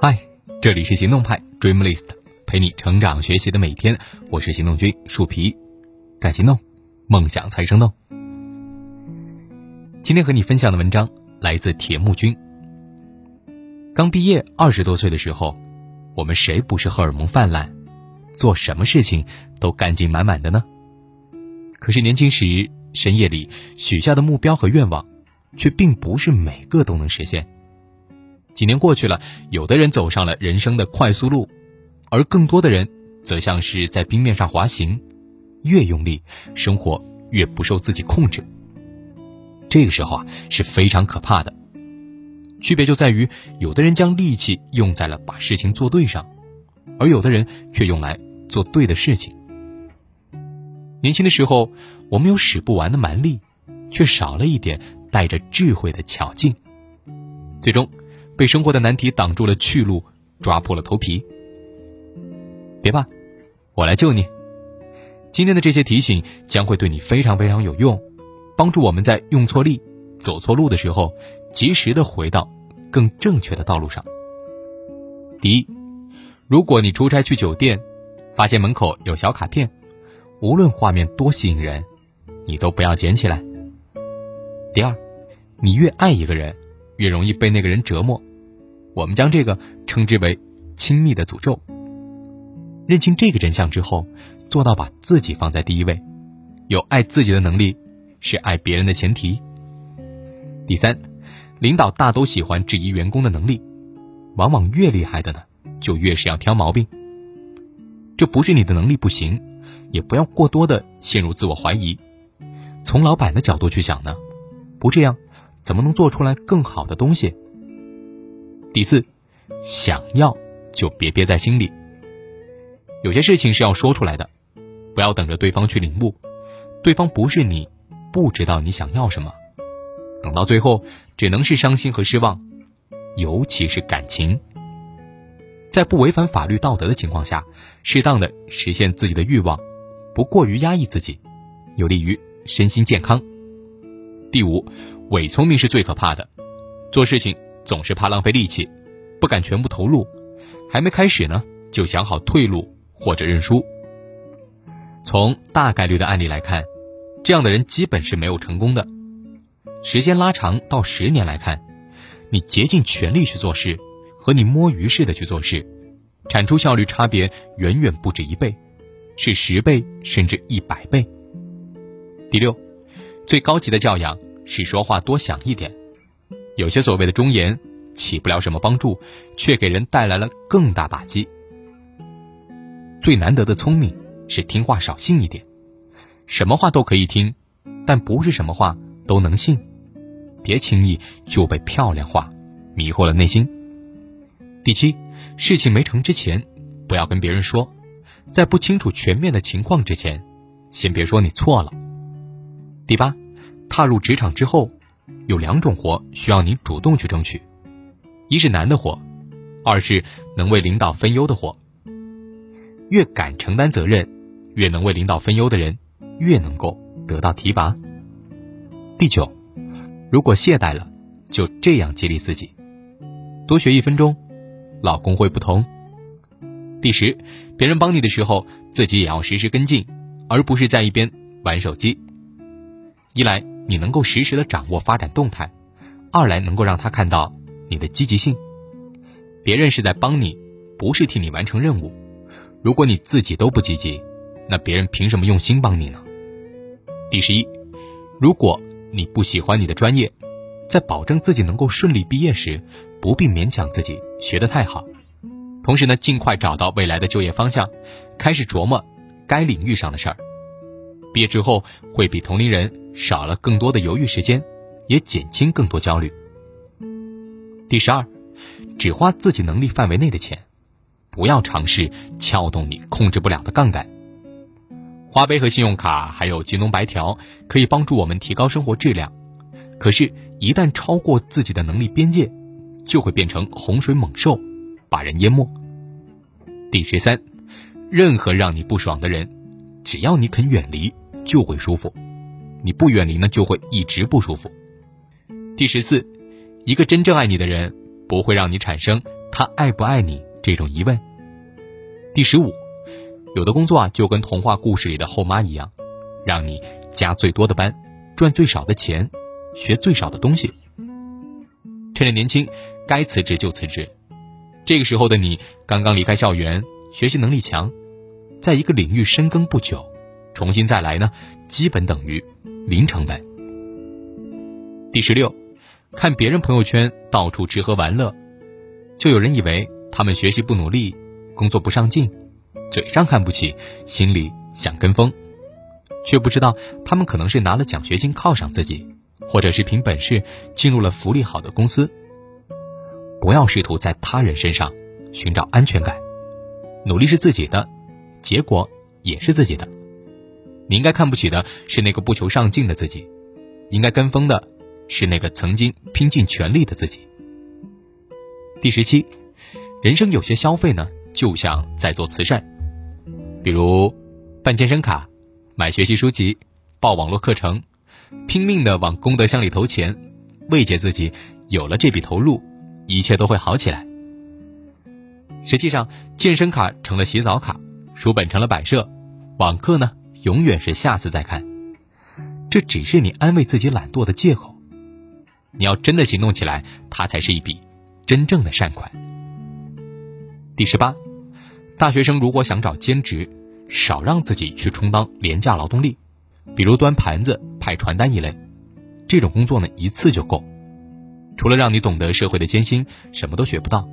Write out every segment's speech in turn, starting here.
嗨，这里是行动派 Dreamlist，陪你成长学习的每天，我是行动君树皮，敢行动，梦想才生动。今天和你分享的文章来自铁木君。刚毕业二十多岁的时候，我们谁不是荷尔蒙泛滥，做什么事情都干劲满满的呢？可是年轻时深夜里许下的目标和愿望，却并不是每个都能实现。几年过去了，有的人走上了人生的快速路，而更多的人则像是在冰面上滑行，越用力，生活越不受自己控制。这个时候啊，是非常可怕的。区别就在于，有的人将力气用在了把事情做对上，而有的人却用来做对的事情。年轻的时候，我们有使不完的蛮力，却少了一点带着智慧的巧劲，最终。被生活的难题挡住了去路，抓破了头皮。别怕，我来救你。今天的这些提醒将会对你非常非常有用，帮助我们在用错力、走错路的时候，及时的回到更正确的道路上。第一，如果你出差去酒店，发现门口有小卡片，无论画面多吸引人，你都不要捡起来。第二，你越爱一个人，越容易被那个人折磨。我们将这个称之为亲密的诅咒。认清这个真相之后，做到把自己放在第一位，有爱自己的能力，是爱别人的前提。第三，领导大都喜欢质疑员工的能力，往往越厉害的呢，就越是要挑毛病。这不是你的能力不行，也不要过多的陷入自我怀疑。从老板的角度去想呢，不这样，怎么能做出来更好的东西？第四，想要就别憋在心里。有些事情是要说出来的，不要等着对方去领悟。对方不是你，不知道你想要什么，等到最后只能是伤心和失望。尤其是感情，在不违反法律道德的情况下，适当的实现自己的欲望，不过于压抑自己，有利于身心健康。第五，伪聪明是最可怕的，做事情。总是怕浪费力气，不敢全部投入，还没开始呢，就想好退路或者认输。从大概率的案例来看，这样的人基本是没有成功的。时间拉长到十年来看，你竭尽全力去做事，和你摸鱼似的去做事，产出效率差别远远不止一倍，是十倍甚至一百倍。第六，最高级的教养是说话多想一点。有些所谓的忠言，起不了什么帮助，却给人带来了更大打击。最难得的聪明是听话少信一点，什么话都可以听，但不是什么话都能信。别轻易就被漂亮话迷惑了内心。第七，事情没成之前，不要跟别人说，在不清楚全面的情况之前，先别说你错了。第八，踏入职场之后。有两种活需要你主动去争取，一是难的活，二是能为领导分忧的活。越敢承担责任，越能为领导分忧的人，越能够得到提拔。第九，如果懈怠了，就这样激励自己，多学一分钟，老公会不同。第十，别人帮你的时候，自己也要时时跟进，而不是在一边玩手机。一来。你能够实时的掌握发展动态，二来能够让他看到你的积极性。别人是在帮你，不是替你完成任务。如果你自己都不积极，那别人凭什么用心帮你呢？第十一，如果你不喜欢你的专业，在保证自己能够顺利毕业时，不必勉强自己学得太好。同时呢，尽快找到未来的就业方向，开始琢磨该领域上的事儿。毕业之后会比同龄人。少了更多的犹豫时间，也减轻更多焦虑。第十二，只花自己能力范围内的钱，不要尝试撬动你控制不了的杠杆。花呗和信用卡还有京东白条可以帮助我们提高生活质量，可是，一旦超过自己的能力边界，就会变成洪水猛兽，把人淹没。第十三，任何让你不爽的人，只要你肯远离，就会舒服。你不远离呢，就会一直不舒服。第十四，一个真正爱你的人，不会让你产生他爱不爱你这种疑问。第十五，有的工作啊，就跟童话故事里的后妈一样，让你加最多的班，赚最少的钱，学最少的东西。趁着年轻，该辞职就辞职。这个时候的你刚刚离开校园，学习能力强，在一个领域深耕不久，重新再来呢，基本等于零成本。第十六，看别人朋友圈到处吃喝玩乐，就有人以为他们学习不努力，工作不上进，嘴上看不起，心里想跟风，却不知道他们可能是拿了奖学金犒赏自己。或者是凭本事进入了福利好的公司。不要试图在他人身上寻找安全感，努力是自己的，结果也是自己的。你应该看不起的是那个不求上进的自己，应该跟风的是那个曾经拼尽全力的自己。第十七，人生有些消费呢，就像在做慈善，比如办健身卡、买学习书籍、报网络课程。拼命的往功德箱里投钱，慰藉自己，有了这笔投入，一切都会好起来。实际上，健身卡成了洗澡卡，书本成了摆设，网课呢，永远是下次再看。这只是你安慰自己懒惰的借口。你要真的行动起来，它才是一笔真正的善款。第十八，大学生如果想找兼职，少让自己去充当廉价劳动力。比如端盘子、派传单一类，这种工作呢一次就够，除了让你懂得社会的艰辛，什么都学不到。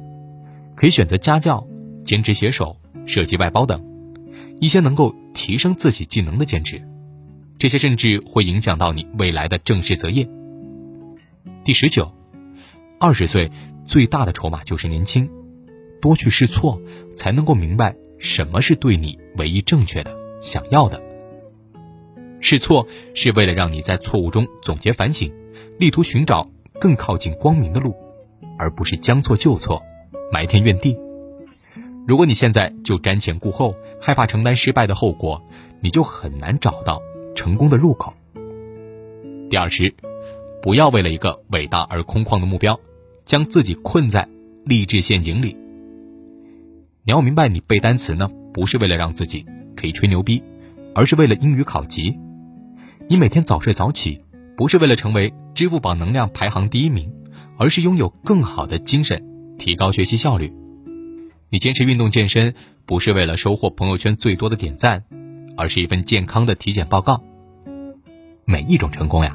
可以选择家教、兼职写手、设计外包等一些能够提升自己技能的兼职，这些甚至会影响到你未来的正式择业。第十九，二十岁最大的筹码就是年轻，多去试错，才能够明白什么是对你唯一正确的、想要的。试错是为了让你在错误中总结反省，力图寻找更靠近光明的路，而不是将错就错，埋天怨地。如果你现在就瞻前顾后，害怕承担失败的后果，你就很难找到成功的入口。第二十，不要为了一个伟大而空旷的目标，将自己困在励志陷阱里。你要明白，你背单词呢，不是为了让自己可以吹牛逼，而是为了英语考级。你每天早睡早起，不是为了成为支付宝能量排行第一名，而是拥有更好的精神，提高学习效率。你坚持运动健身，不是为了收获朋友圈最多的点赞，而是一份健康的体检报告。每一种成功呀，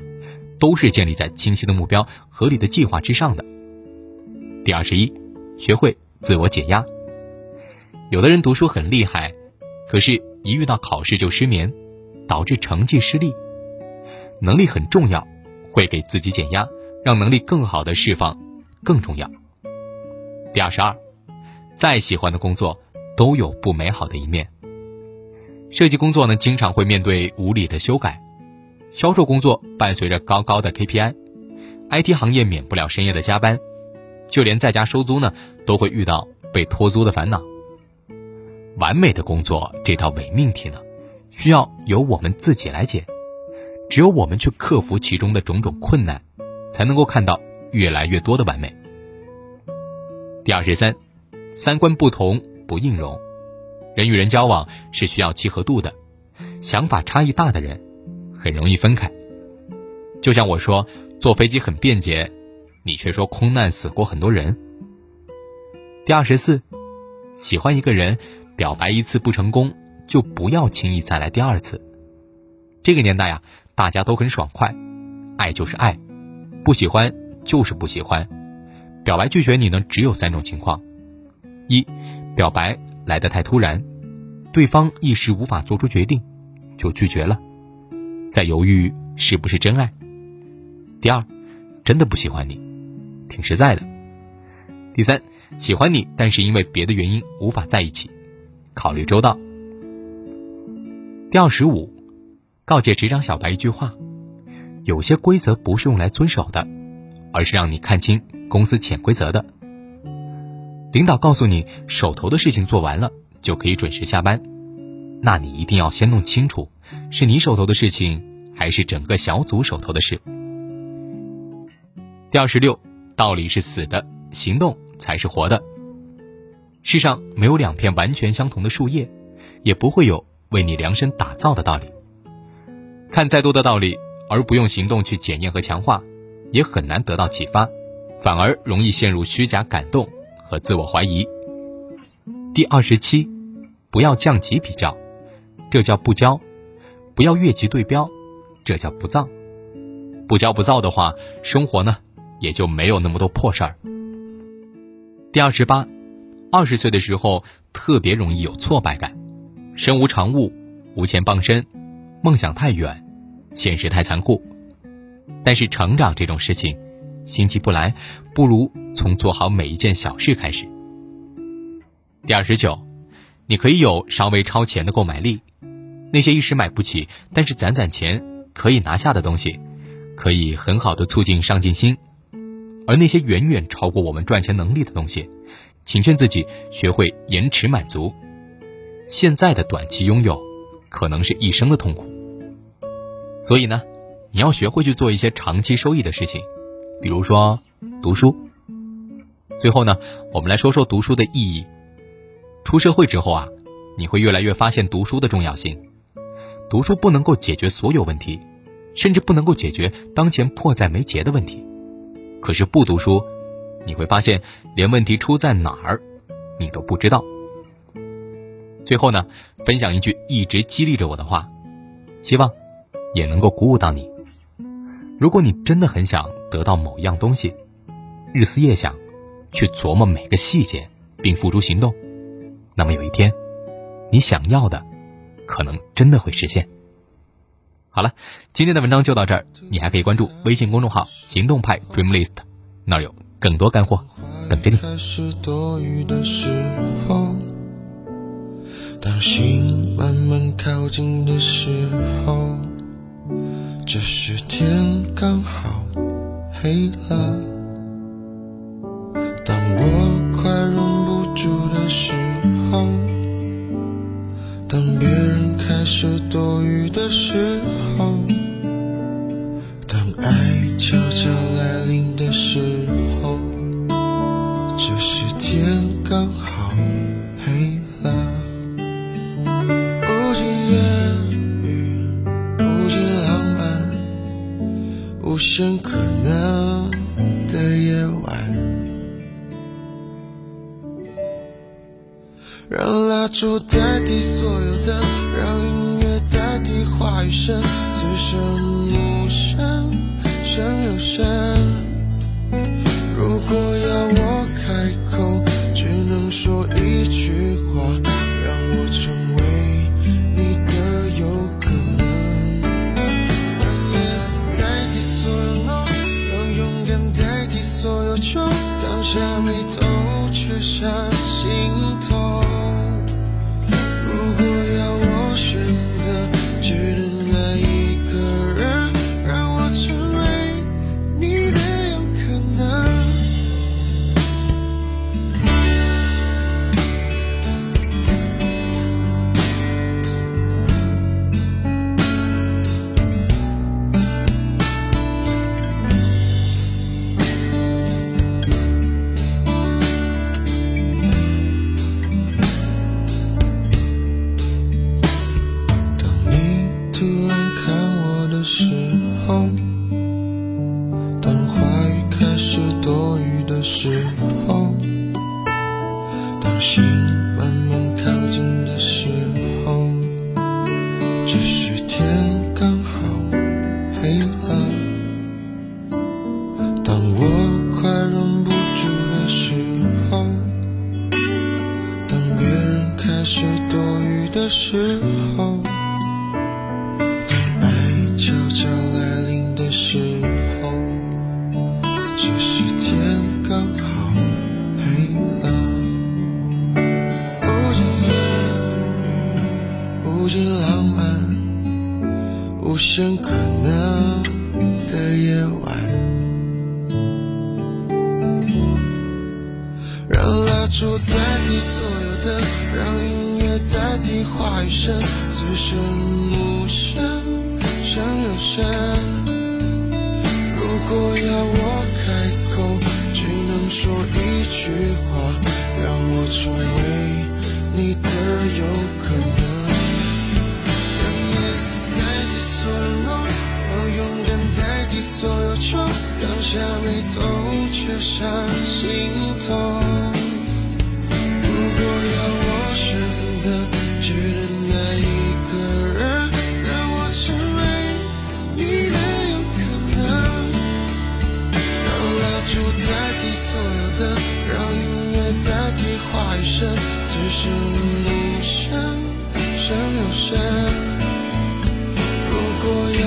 都是建立在清晰的目标、合理的计划之上的。第二十一，学会自我解压。有的人读书很厉害，可是一遇到考试就失眠，导致成绩失利。能力很重要，会给自己减压，让能力更好的释放更重要。第二十二，再喜欢的工作都有不美好的一面。设计工作呢，经常会面对无理的修改；销售工作伴随着高高的 KPI；IT 行业免不了深夜的加班；就连在家收租呢，都会遇到被拖租的烦恼。完美的工作这道伪命题呢，需要由我们自己来解。只有我们去克服其中的种种困难，才能够看到越来越多的完美。第二十三，三观不同不硬融，人与人交往是需要契合度的，想法差异大的人很容易分开。就像我说坐飞机很便捷，你却说空难死过很多人。第二十四，喜欢一个人，表白一次不成功，就不要轻易再来第二次。这个年代呀。大家都很爽快，爱就是爱，不喜欢就是不喜欢。表白拒绝你呢，只有三种情况：一，表白来得太突然，对方一时无法做出决定，就拒绝了，在犹豫是不是真爱；第二，真的不喜欢你，挺实在的；第三，喜欢你，但是因为别的原因无法在一起，考虑周到。第二十五。告诫职场小白一句话：有些规则不是用来遵守的，而是让你看清公司潜规则的。领导告诉你手头的事情做完了就可以准时下班，那你一定要先弄清楚是你手头的事情还是整个小组手头的事。第二十六，道理是死的，行动才是活的。世上没有两片完全相同的树叶，也不会有为你量身打造的道理。看再多的道理，而不用行动去检验和强化，也很难得到启发，反而容易陷入虚假感动和自我怀疑。第二十七，不要降级比较，这叫不骄；不要越级对标，这叫不造。不骄不躁的话，生活呢？也就没有那么多破事儿。第二十八，二十岁的时候特别容易有挫败感，身无长物，无钱傍身，梦想太远，现实太残酷。但是成长这种事情，心急不来，不如从做好每一件小事开始。第二十九，你可以有稍微超前的购买力，那些一时买不起，但是攒攒钱可以拿下的东西，可以很好的促进上进心。而那些远远超过我们赚钱能力的东西，请劝自己学会延迟满足。现在的短期拥有，可能是一生的痛苦。所以呢，你要学会去做一些长期收益的事情，比如说读书。最后呢，我们来说说读书的意义。出社会之后啊，你会越来越发现读书的重要性。读书不能够解决所有问题，甚至不能够解决当前迫在眉睫的问题。可是不读书，你会发现连问题出在哪儿，你都不知道。最后呢，分享一句一直激励着我的话，希望也能够鼓舞到你。如果你真的很想得到某样东西，日思夜想，去琢磨每个细节，并付诸行动，那么有一天，你想要的，可能真的会实现。好了，今天的文章就到这儿。你还可以关注微信公众号“行动派 Dream List”，那儿有更多干货等着你。当心慢慢靠近的时候，这时天刚好黑了。当我快忍不住的时候，当别人开始替话语声，此生无声胜有声。如果要时时候，这时天刚好黑了。无尽烟雨，无尽浪漫，无限如果要我开口。只能说一句话，让我成为你的有可能。让夜色代替所有 no，让勇敢代替所有愁，刚下眉头却上心头。所有的，让音乐代替话语声，此时无声胜有声。如果要